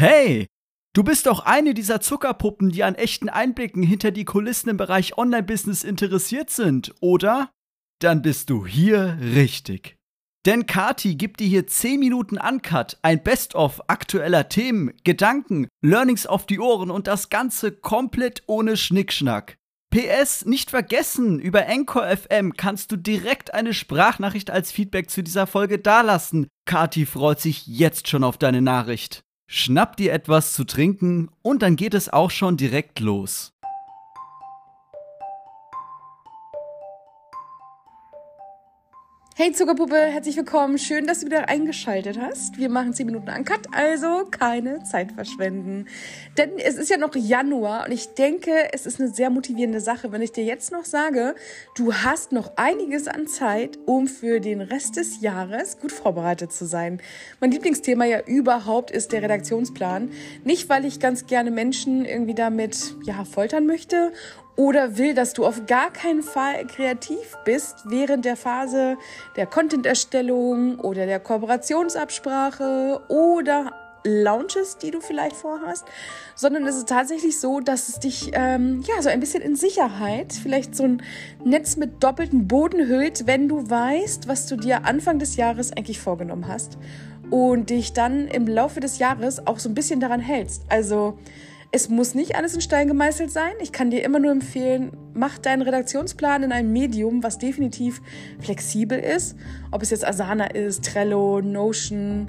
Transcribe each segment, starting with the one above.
Hey, du bist doch eine dieser Zuckerpuppen, die an echten Einblicken hinter die Kulissen im Bereich Online-Business interessiert sind, oder? Dann bist du hier richtig. Denn Kati gibt dir hier 10 Minuten Uncut, ein Best-of aktueller Themen, Gedanken, Learnings auf die Ohren und das Ganze komplett ohne Schnickschnack. PS, nicht vergessen, über Anchor FM kannst du direkt eine Sprachnachricht als Feedback zu dieser Folge dalassen. Kati freut sich jetzt schon auf deine Nachricht. Schnapp dir etwas zu trinken und dann geht es auch schon direkt los. Hey Zuckerpuppe, herzlich willkommen. Schön, dass du wieder eingeschaltet hast. Wir machen 10 Minuten Uncut, also keine Zeit verschwenden. Denn es ist ja noch Januar und ich denke, es ist eine sehr motivierende Sache, wenn ich dir jetzt noch sage, du hast noch einiges an Zeit, um für den Rest des Jahres gut vorbereitet zu sein. Mein Lieblingsthema ja überhaupt ist der Redaktionsplan. Nicht, weil ich ganz gerne Menschen irgendwie damit ja, foltern möchte oder will, dass du auf gar keinen Fall kreativ bist während der Phase der Content-Erstellung oder der Kooperationsabsprache oder Launches, die du vielleicht vorhast, sondern es ist tatsächlich so, dass es dich ähm, ja so ein bisschen in Sicherheit, vielleicht so ein Netz mit doppeltem Boden hüllt, wenn du weißt, was du dir Anfang des Jahres eigentlich vorgenommen hast und dich dann im Laufe des Jahres auch so ein bisschen daran hältst. Also es muss nicht alles in Stein gemeißelt sein. Ich kann dir immer nur empfehlen, mach deinen Redaktionsplan in einem Medium, was definitiv flexibel ist. Ob es jetzt Asana ist, Trello, Notion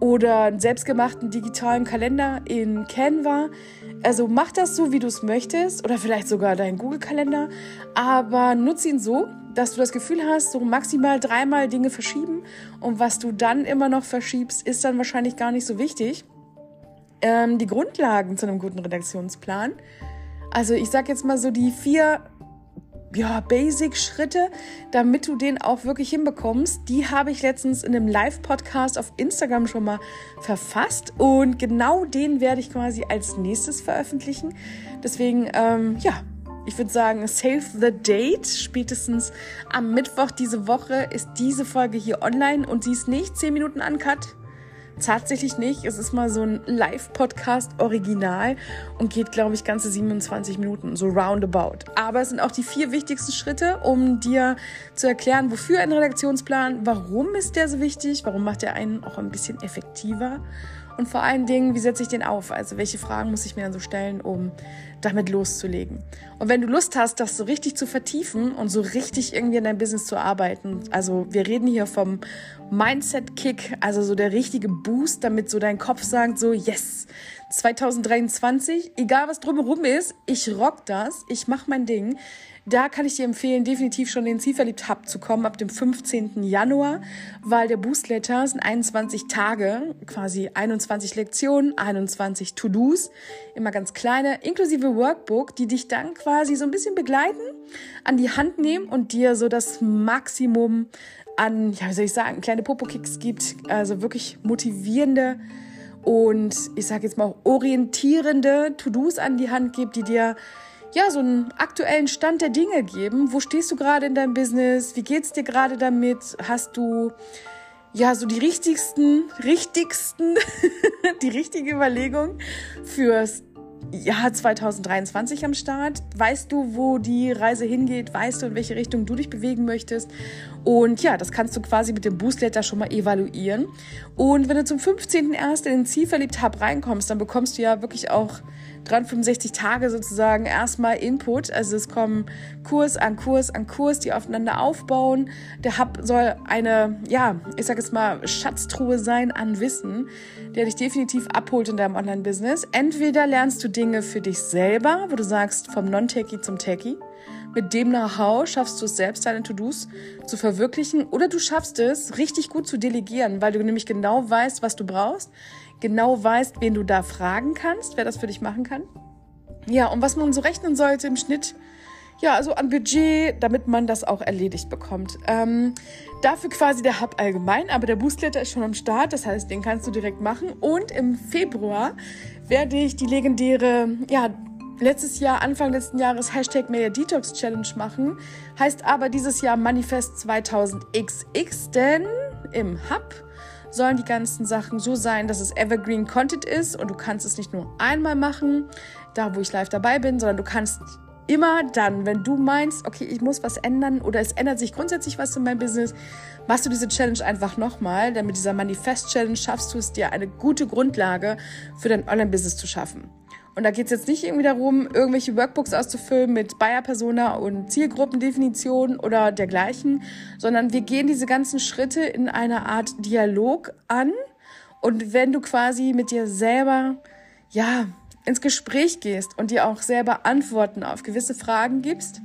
oder einen selbstgemachten digitalen Kalender in Canva. Also mach das so, wie du es möchtest oder vielleicht sogar deinen Google-Kalender, aber nutze ihn so, dass du das Gefühl hast, so maximal dreimal Dinge verschieben und was du dann immer noch verschiebst, ist dann wahrscheinlich gar nicht so wichtig ähm, die Grundlagen zu einem guten Redaktionsplan. Also ich sage jetzt mal so die vier ja, Basic-Schritte, damit du den auch wirklich hinbekommst. Die habe ich letztens in einem Live-Podcast auf Instagram schon mal verfasst und genau den werde ich quasi als nächstes veröffentlichen. Deswegen, ähm, ja, ich würde sagen, save the date. Spätestens am Mittwoch diese Woche ist diese Folge hier online und sie ist nicht 10 Minuten uncut Tatsächlich nicht. Es ist mal so ein Live-Podcast-Original und geht, glaube ich, ganze 27 Minuten, so roundabout. Aber es sind auch die vier wichtigsten Schritte, um dir zu erklären, wofür ein Redaktionsplan, warum ist der so wichtig, warum macht er einen auch ein bisschen effektiver und vor allen Dingen, wie setze ich den auf? Also welche Fragen muss ich mir dann so stellen, um damit loszulegen? Und wenn du Lust hast, das so richtig zu vertiefen und so richtig irgendwie in dein Business zu arbeiten, also wir reden hier vom Mindset-Kick, also so der richtige Boost, damit so dein Kopf sagt, so yes, 2023, egal was drumherum ist, ich rock das, ich mach mein Ding. Da kann ich dir empfehlen, definitiv schon den Zielverliebt Hub zu kommen ab dem 15. Januar, weil der Boost Letter sind 21 Tage, quasi 21 Lektionen, 21 To-Dos, immer ganz kleine, inklusive Workbook, die dich dann quasi so ein bisschen begleiten, an die Hand nehmen und dir so das Maximum an, ja, wie soll ich sagen, kleine Popo-Kicks gibt, also wirklich motivierende und ich sage jetzt mal orientierende To-Dos an die Hand gibt, die dir ja, so einen aktuellen Stand der Dinge geben. Wo stehst du gerade in deinem Business? Wie geht's dir gerade damit? Hast du ja so die richtigsten, richtigsten, die richtige Überlegung fürs Jahr 2023 am Start? Weißt du, wo die Reise hingeht? Weißt du, in welche Richtung du dich bewegen möchtest? Und ja, das kannst du quasi mit dem Boostletter schon mal evaluieren. Und wenn du zum 15.01. in den Zielverliebt Hub reinkommst, dann bekommst du ja wirklich auch 365 Tage sozusagen erstmal Input. Also es kommen Kurs an Kurs an Kurs, die aufeinander aufbauen. Der Hub soll eine, ja, ich sag jetzt mal, Schatztruhe sein an Wissen, der dich definitiv abholt in deinem Online-Business. Entweder lernst du Dinge für dich selber, wo du sagst, vom Non-Techie zum Techie. Mit dem Know-how schaffst du es selbst, deine To-Dos zu verwirklichen oder du schaffst es, richtig gut zu delegieren, weil du nämlich genau weißt, was du brauchst, genau weißt, wen du da fragen kannst, wer das für dich machen kann. Ja, und was man so rechnen sollte im Schnitt, ja, also an Budget, damit man das auch erledigt bekommt. Ähm, dafür quasi der Hub allgemein, aber der Boostletter ist schon am Start, das heißt, den kannst du direkt machen. Und im Februar werde ich die legendäre, ja, letztes Jahr, Anfang letzten Jahres Hashtag Mehr Detox Challenge machen. Heißt aber dieses Jahr Manifest 2000XX, denn im Hub sollen die ganzen Sachen so sein, dass es Evergreen Content ist und du kannst es nicht nur einmal machen, da wo ich live dabei bin, sondern du kannst immer dann, wenn du meinst, okay, ich muss was ändern oder es ändert sich grundsätzlich was in meinem Business, machst du diese Challenge einfach nochmal, denn mit dieser Manifest-Challenge schaffst du es dir eine gute Grundlage für dein Online-Business zu schaffen. Und da geht es jetzt nicht irgendwie darum, irgendwelche Workbooks auszufüllen mit Buyer-Persona und Zielgruppendefinition oder dergleichen, sondern wir gehen diese ganzen Schritte in einer Art Dialog an. Und wenn du quasi mit dir selber, ja, ins Gespräch gehst und dir auch selber Antworten auf gewisse Fragen gibst,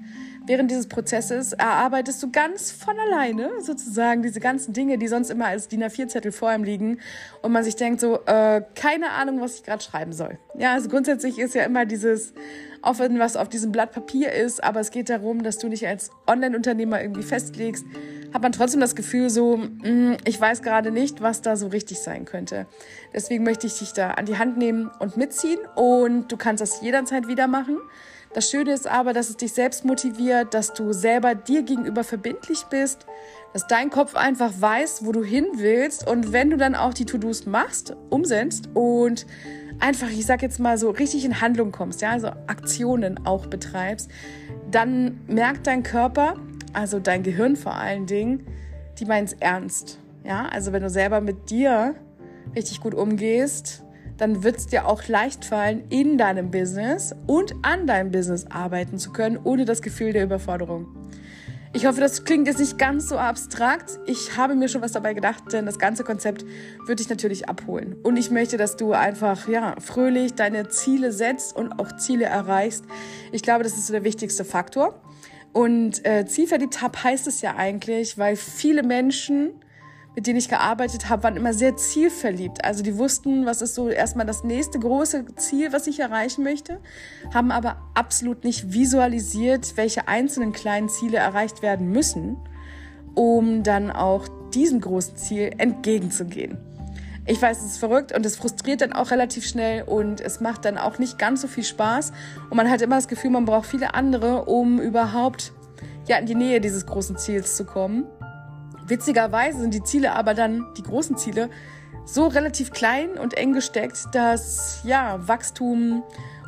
während dieses Prozesses erarbeitest du ganz von alleine sozusagen diese ganzen Dinge, die sonst immer als DIN A4-Zettel vor ihm liegen und man sich denkt so, äh, keine Ahnung, was ich gerade schreiben soll. Ja, also grundsätzlich ist ja immer dieses, auch wenn was auf diesem Blatt Papier ist, aber es geht darum, dass du dich als Online-Unternehmer irgendwie festlegst, hat man trotzdem das Gefühl so, mh, mm, ich weiß gerade nicht, was da so richtig sein könnte. Deswegen möchte ich dich da an die Hand nehmen und mitziehen und du kannst das jederzeit wieder machen. Das Schöne ist aber, dass es dich selbst motiviert, dass du selber dir gegenüber verbindlich bist, dass dein Kopf einfach weiß, wo du hin willst und wenn du dann auch die To-Dos machst, umsetzt und einfach, ich sag jetzt mal so, richtig in Handlung kommst, ja, also Aktionen auch betreibst, dann merkt dein Körper, also dein Gehirn vor allen Dingen, die meint es ernst. Ja, also wenn du selber mit dir richtig gut umgehst, dann wird es dir auch leicht fallen, in deinem Business und an deinem Business arbeiten zu können, ohne das Gefühl der Überforderung. Ich hoffe, das klingt jetzt nicht ganz so abstrakt. Ich habe mir schon was dabei gedacht, denn das ganze Konzept wird dich natürlich abholen. Und ich möchte, dass du einfach, ja, fröhlich deine Ziele setzt und auch Ziele erreichst. Ich glaube, das ist so der wichtigste Faktor. Und äh, zielverliebt hab heißt es ja eigentlich, weil viele Menschen mit denen ich gearbeitet habe, waren immer sehr zielverliebt. Also die wussten, was ist so erstmal das nächste große Ziel, was ich erreichen möchte, haben aber absolut nicht visualisiert, welche einzelnen kleinen Ziele erreicht werden müssen, um dann auch diesem großen Ziel entgegenzugehen. Ich weiß, es ist verrückt und es frustriert dann auch relativ schnell und es macht dann auch nicht ganz so viel Spaß und man hat immer das Gefühl, man braucht viele andere, um überhaupt ja in die Nähe dieses großen Ziels zu kommen. Witzigerweise sind die Ziele aber dann, die großen Ziele, so relativ klein und eng gesteckt, dass ja, Wachstum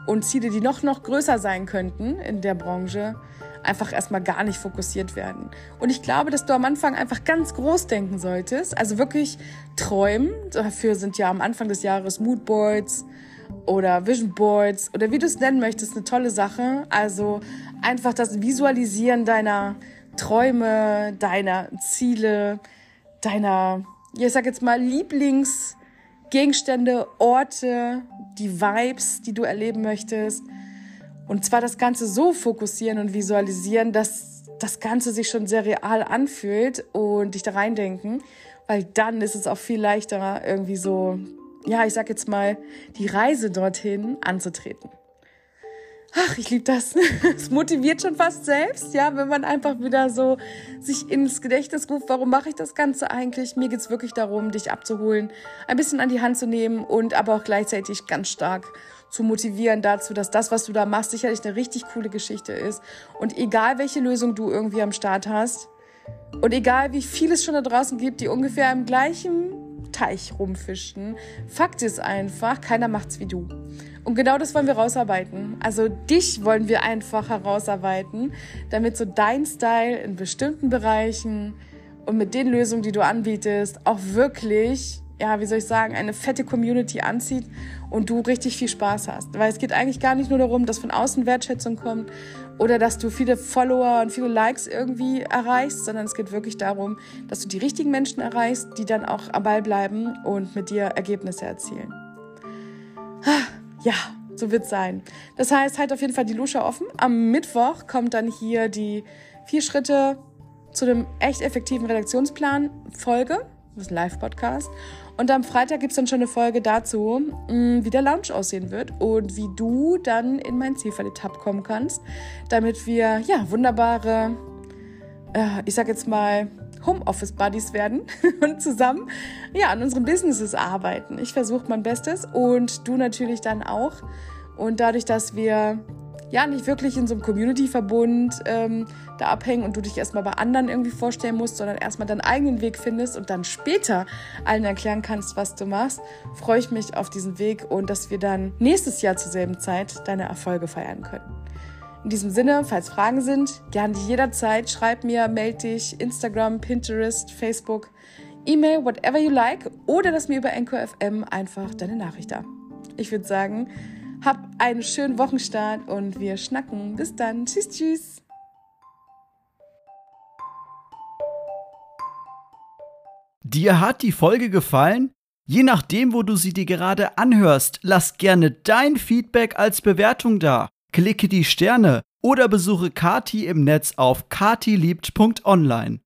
und Ziele, die noch, noch größer sein könnten in der Branche, einfach erstmal gar nicht fokussiert werden. Und ich glaube, dass du am Anfang einfach ganz groß denken solltest, also wirklich träumen. Dafür sind ja am Anfang des Jahres Moodboards oder Vision Boards oder wie du es nennen möchtest, eine tolle Sache. Also einfach das Visualisieren deiner Träume, deiner Ziele, deiner, ich sag jetzt mal, Lieblingsgegenstände, Orte, die Vibes, die du erleben möchtest. Und zwar das Ganze so fokussieren und visualisieren, dass das Ganze sich schon sehr real anfühlt und dich da reindenken, weil dann ist es auch viel leichter, irgendwie so, ja, ich sag jetzt mal, die Reise dorthin anzutreten. Ach, ich liebe das. Es motiviert schon fast selbst, ja, wenn man einfach wieder so sich ins Gedächtnis ruft, warum mache ich das Ganze eigentlich? Mir geht's wirklich darum, dich abzuholen, ein bisschen an die Hand zu nehmen und aber auch gleichzeitig ganz stark zu motivieren dazu, dass das, was du da machst, sicherlich eine richtig coole Geschichte ist. Und egal, welche Lösung du irgendwie am Start hast und egal, wie viel es schon da draußen gibt, die ungefähr im gleichen Teich rumfischen, Fakt ist einfach, keiner macht's wie du. Und genau das wollen wir rausarbeiten. Also dich wollen wir einfach herausarbeiten, damit so dein Style in bestimmten Bereichen und mit den Lösungen, die du anbietest, auch wirklich, ja, wie soll ich sagen, eine fette Community anzieht und du richtig viel Spaß hast. Weil es geht eigentlich gar nicht nur darum, dass von außen Wertschätzung kommt oder dass du viele Follower und viele Likes irgendwie erreichst, sondern es geht wirklich darum, dass du die richtigen Menschen erreichst, die dann auch am Ball bleiben und mit dir Ergebnisse erzielen. Ja, so wird's sein. Das heißt, halt auf jeden Fall die Lusche offen. Am Mittwoch kommt dann hier die vier Schritte zu dem echt effektiven Redaktionsplan Folge. Das ist ein Live-Podcast. Und am Freitag gibt's dann schon eine Folge dazu, mm, wie der Lounge aussehen wird und wie du dann in mein Zielverliebt-Hub kommen kannst, damit wir ja wunderbare, äh, ich sag jetzt mal, Homeoffice-Buddies werden und zusammen ja, an unseren Businesses arbeiten. Ich versuche mein Bestes und du natürlich dann auch. Und dadurch, dass wir ja nicht wirklich in so einem Community-Verbund ähm, da abhängen und du dich erstmal bei anderen irgendwie vorstellen musst, sondern erstmal deinen eigenen Weg findest und dann später allen erklären kannst, was du machst, freue ich mich auf diesen Weg und dass wir dann nächstes Jahr zur selben Zeit deine Erfolge feiern können. In diesem Sinne, falls Fragen sind, gerne jederzeit, schreib mir, melde dich, Instagram, Pinterest, Facebook, E-Mail, whatever you like, oder lass mir über NQFM einfach deine Nachricht da. Ich würde sagen, hab einen schönen Wochenstart und wir schnacken. Bis dann. Tschüss, tschüss. Dir hat die Folge gefallen? Je nachdem, wo du sie dir gerade anhörst, lass gerne dein Feedback als Bewertung da. Klicke die Sterne oder besuche Kati im Netz auf katiliebt.online.